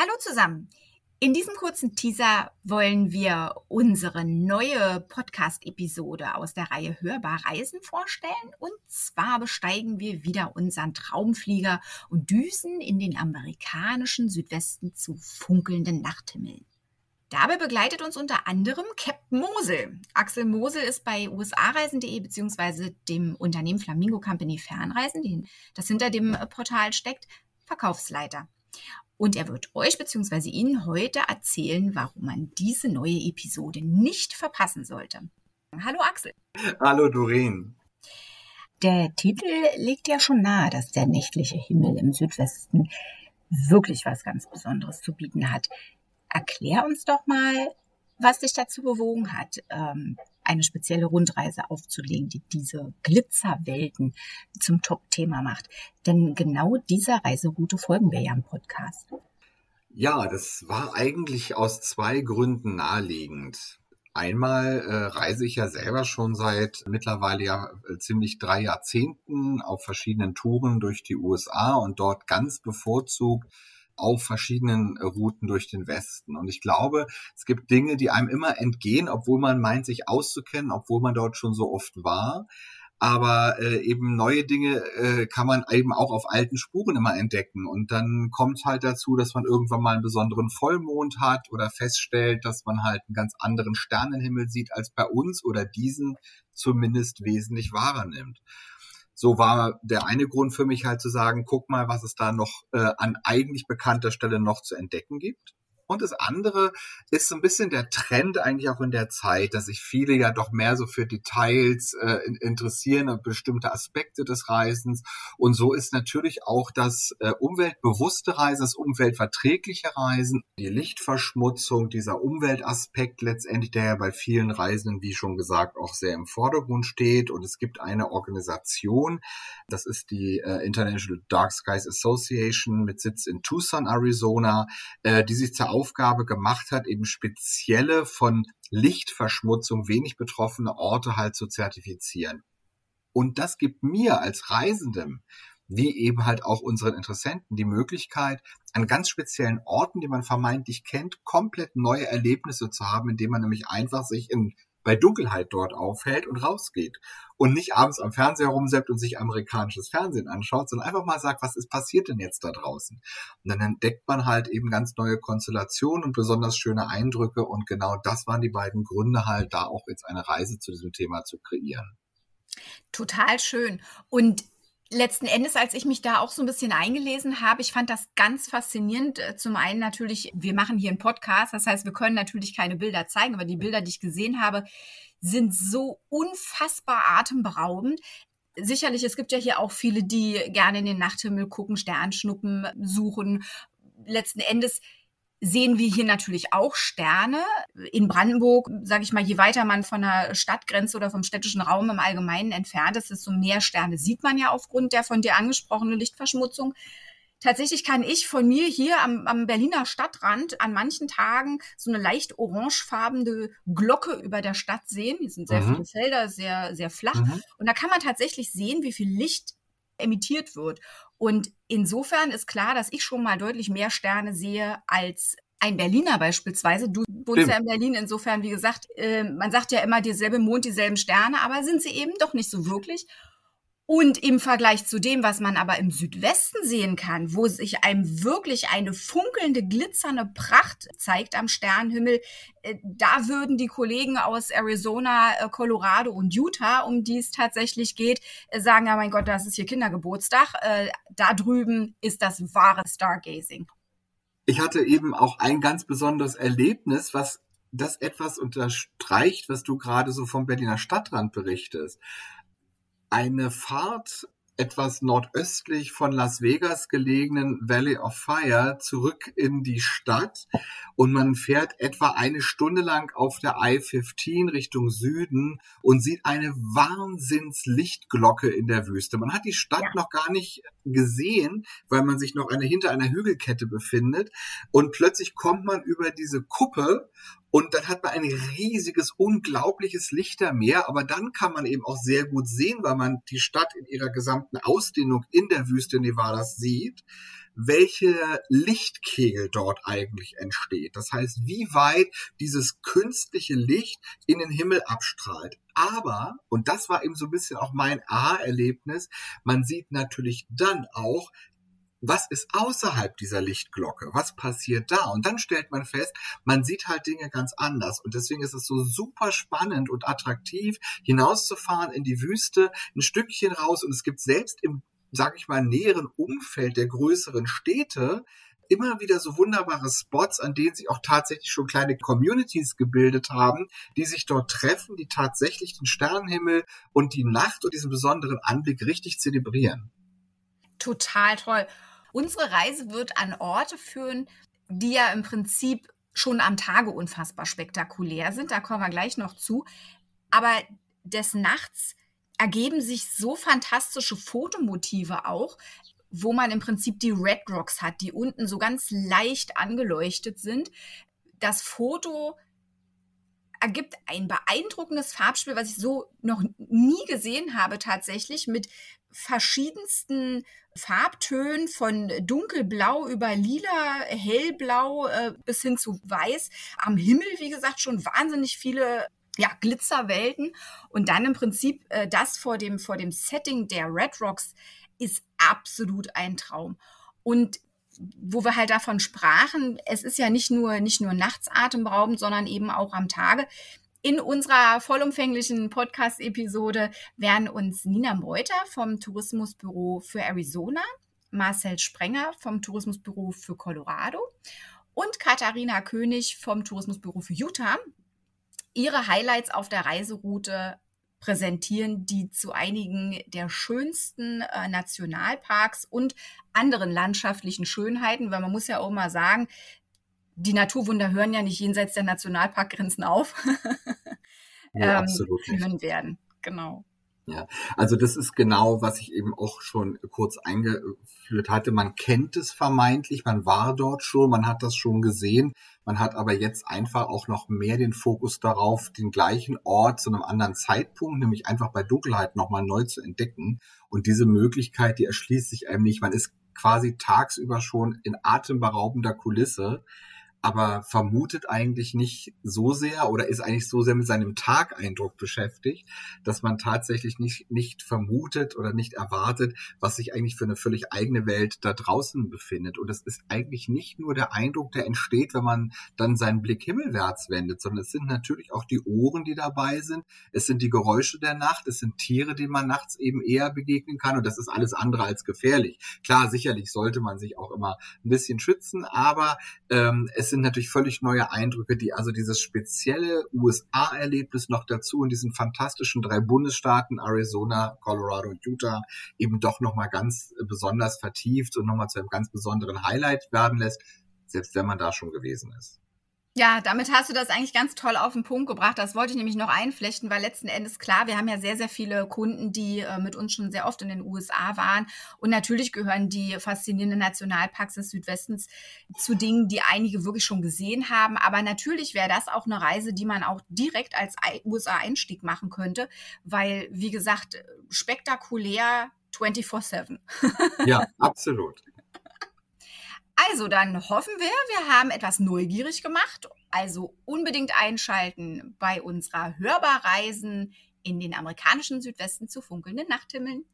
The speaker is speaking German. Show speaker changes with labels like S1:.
S1: Hallo zusammen. In diesem kurzen Teaser wollen wir unsere neue Podcast-Episode aus der Reihe Hörbar Reisen vorstellen. Und zwar besteigen wir wieder unseren Traumflieger und düsen in den amerikanischen Südwesten zu funkelnden Nachthimmeln. Dabei begleitet uns unter anderem Captain Mosel. Axel Mosel ist bei usareisen.de bzw. dem Unternehmen Flamingo Company Fernreisen, das hinter dem Portal steckt, Verkaufsleiter. Und er wird euch bzw. Ihnen heute erzählen, warum man diese neue Episode nicht verpassen sollte. Hallo Axel.
S2: Hallo Doreen.
S1: Der Titel legt ja schon nahe, dass der nächtliche Himmel im Südwesten wirklich was ganz Besonderes zu bieten hat. Erklär uns doch mal, was dich dazu bewogen hat, ähm, eine spezielle Rundreise aufzulegen, die diese Glitzerwelten zum Top-Thema macht. Denn genau dieser Reiseroute folgen wir ja im Podcast.
S2: Ja, das war eigentlich aus zwei Gründen naheliegend. Einmal äh, reise ich ja selber schon seit mittlerweile ja äh, ziemlich drei Jahrzehnten auf verschiedenen Touren durch die USA und dort ganz bevorzugt auf verschiedenen Routen durch den Westen. Und ich glaube, es gibt Dinge, die einem immer entgehen, obwohl man meint, sich auszukennen, obwohl man dort schon so oft war. Aber äh, eben neue Dinge äh, kann man eben auch auf alten Spuren immer entdecken. Und dann kommt halt dazu, dass man irgendwann mal einen besonderen Vollmond hat oder feststellt, dass man halt einen ganz anderen Sternenhimmel sieht als bei uns oder diesen zumindest wesentlich wahrer nimmt so war der eine Grund für mich halt zu sagen, guck mal, was es da noch äh, an eigentlich bekannter Stelle noch zu entdecken gibt. Und das andere ist so ein bisschen der Trend eigentlich auch in der Zeit, dass sich viele ja doch mehr so für Details äh, interessieren und bestimmte Aspekte des Reisens. Und so ist natürlich auch das äh, umweltbewusste Reisen, das umweltverträgliche Reisen, die Lichtverschmutzung, dieser Umweltaspekt letztendlich, der ja bei vielen Reisenden, wie schon gesagt, auch sehr im Vordergrund steht. Und es gibt eine Organisation, das ist die äh, International Dark Skies Association mit Sitz in Tucson, Arizona, äh, die sich zur Aufgabe gemacht hat, eben spezielle von Lichtverschmutzung wenig betroffene Orte halt zu zertifizieren. Und das gibt mir als Reisendem, wie eben halt auch unseren Interessenten, die Möglichkeit, an ganz speziellen Orten, die man vermeintlich kennt, komplett neue Erlebnisse zu haben, indem man nämlich einfach sich in bei Dunkelheit dort aufhält und rausgeht. Und nicht abends am Fernseher rumseppt und sich amerikanisches Fernsehen anschaut, sondern einfach mal sagt, was ist passiert denn jetzt da draußen? Und dann entdeckt man halt eben ganz neue Konstellationen und besonders schöne Eindrücke. Und genau das waren die beiden Gründe halt, da auch jetzt eine Reise zu diesem Thema zu kreieren.
S1: Total schön. Und letzten Endes, als ich mich da auch so ein bisschen eingelesen habe, ich fand das ganz faszinierend. Äh, zum einen natürlich, wir machen hier einen Podcast, das heißt, wir können natürlich keine Bilder zeigen, aber die Bilder, die ich gesehen habe, sind so unfassbar atemberaubend. Sicherlich, es gibt ja hier auch viele, die gerne in den Nachthimmel gucken, Sternschnuppen suchen. Letzten Endes sehen wir hier natürlich auch Sterne. In Brandenburg, sage ich mal, je weiter man von der Stadtgrenze oder vom städtischen Raum im Allgemeinen entfernt ist, desto mehr Sterne sieht man ja aufgrund der von dir angesprochenen Lichtverschmutzung. Tatsächlich kann ich von mir hier am, am Berliner Stadtrand an manchen Tagen so eine leicht orangefarbene Glocke über der Stadt sehen. Hier sind sehr mhm. viele Felder, sehr, sehr flach. Mhm. Und da kann man tatsächlich sehen, wie viel Licht emittiert wird. Und insofern ist klar, dass ich schon mal deutlich mehr Sterne sehe als ein Berliner beispielsweise. Du wohnst ja in Berlin, insofern, wie gesagt, äh, man sagt ja immer, dieselbe Mond, dieselben Sterne, aber sind sie eben doch nicht so wirklich. Und im Vergleich zu dem, was man aber im Südwesten sehen kann, wo sich einem wirklich eine funkelnde, glitzernde Pracht zeigt am Sternenhimmel, äh, da würden die Kollegen aus Arizona, äh, Colorado und Utah, um die es tatsächlich geht, äh, sagen, ja mein Gott, das ist hier Kindergeburtstag. Da drüben ist das wahre Stargazing.
S2: Ich hatte eben auch ein ganz besonderes Erlebnis, was das etwas unterstreicht, was du gerade so vom Berliner Stadtrand berichtest eine Fahrt etwas nordöstlich von Las Vegas gelegenen Valley of Fire zurück in die Stadt und man fährt etwa eine Stunde lang auf der I-15 Richtung Süden und sieht eine Wahnsinnslichtglocke in der Wüste. Man hat die Stadt ja. noch gar nicht gesehen, weil man sich noch eine, hinter einer Hügelkette befindet und plötzlich kommt man über diese Kuppe und dann hat man ein riesiges, unglaubliches Lichtermeer, aber dann kann man eben auch sehr gut sehen, weil man die Stadt in ihrer gesamten Ausdehnung in der Wüste Nevadas sieht, welche Lichtkegel dort eigentlich entsteht. Das heißt, wie weit dieses künstliche Licht in den Himmel abstrahlt. Aber, und das war eben so ein bisschen auch mein Aha-Erlebnis, man sieht natürlich dann auch, was ist außerhalb dieser Lichtglocke? Was passiert da? Und dann stellt man fest, man sieht halt Dinge ganz anders. Und deswegen ist es so super spannend und attraktiv, hinauszufahren in die Wüste, ein Stückchen raus. Und es gibt selbst im, sag ich mal, näheren Umfeld der größeren Städte immer wieder so wunderbare Spots, an denen sich auch tatsächlich schon kleine Communities gebildet haben, die sich dort treffen, die tatsächlich den Sternenhimmel und die Nacht und diesen besonderen Anblick richtig zelebrieren.
S1: Total toll. Unsere Reise wird an Orte führen, die ja im Prinzip schon am Tage unfassbar spektakulär sind. Da kommen wir gleich noch zu. Aber des Nachts ergeben sich so fantastische Fotomotive auch, wo man im Prinzip die Red Rocks hat, die unten so ganz leicht angeleuchtet sind. Das Foto ergibt ein beeindruckendes Farbspiel, was ich so noch nie gesehen habe tatsächlich, mit verschiedensten Farbtönen von dunkelblau über lila, hellblau äh, bis hin zu weiß. Am Himmel, wie gesagt, schon wahnsinnig viele ja, Glitzerwelten. Und dann im Prinzip äh, das vor dem, vor dem Setting der Red Rocks ist absolut ein Traum. Und wo wir halt davon sprachen, es ist ja nicht nur, nicht nur nachts atemberaubend, sondern eben auch am Tage. In unserer vollumfänglichen Podcast-Episode werden uns Nina Meuter vom Tourismusbüro für Arizona, Marcel Sprenger vom Tourismusbüro für Colorado und Katharina König vom Tourismusbüro für Utah ihre Highlights auf der Reiseroute präsentieren, die zu einigen der schönsten äh, Nationalparks und anderen landschaftlichen Schönheiten, weil man muss ja auch mal sagen, die Naturwunder hören ja nicht jenseits der Nationalparkgrenzen auf.
S2: ja, ähm, absolut
S1: führen werden. Genau.
S2: Ja, also das ist genau, was ich eben auch schon kurz eingeführt hatte. Man kennt es vermeintlich, man war dort schon, man hat das schon gesehen. Man hat aber jetzt einfach auch noch mehr den Fokus darauf, den gleichen Ort zu einem anderen Zeitpunkt, nämlich einfach bei Dunkelheit nochmal neu zu entdecken. Und diese Möglichkeit, die erschließt sich einem nicht. Man ist quasi tagsüber schon in atemberaubender Kulisse aber vermutet eigentlich nicht so sehr oder ist eigentlich so sehr mit seinem Tageindruck beschäftigt, dass man tatsächlich nicht, nicht vermutet oder nicht erwartet, was sich eigentlich für eine völlig eigene Welt da draußen befindet. Und es ist eigentlich nicht nur der Eindruck, der entsteht, wenn man dann seinen Blick himmelwärts wendet, sondern es sind natürlich auch die Ohren, die dabei sind. Es sind die Geräusche der Nacht. Es sind Tiere, denen man nachts eben eher begegnen kann. Und das ist alles andere als gefährlich. Klar, sicherlich sollte man sich auch immer ein bisschen schützen, aber ähm, sind natürlich völlig neue Eindrücke, die also dieses spezielle USA-Erlebnis noch dazu in diesen fantastischen drei Bundesstaaten Arizona, Colorado und Utah eben doch nochmal ganz besonders vertieft und nochmal zu einem ganz besonderen Highlight werden lässt, selbst wenn man da schon gewesen ist.
S1: Ja, damit hast du das eigentlich ganz toll auf den Punkt gebracht. Das wollte ich nämlich noch einflechten, weil letzten Endes klar, wir haben ja sehr, sehr viele Kunden, die äh, mit uns schon sehr oft in den USA waren. Und natürlich gehören die faszinierenden Nationalparks des Südwestens zu Dingen, die einige wirklich schon gesehen haben. Aber natürlich wäre das auch eine Reise, die man auch direkt als USA-Einstieg machen könnte, weil, wie gesagt, spektakulär 24-7.
S2: ja, absolut.
S1: Also, dann hoffen wir, wir haben etwas neugierig gemacht. Also unbedingt einschalten bei unserer Hörbarreisen in den amerikanischen Südwesten zu funkelnden Nachthimmeln.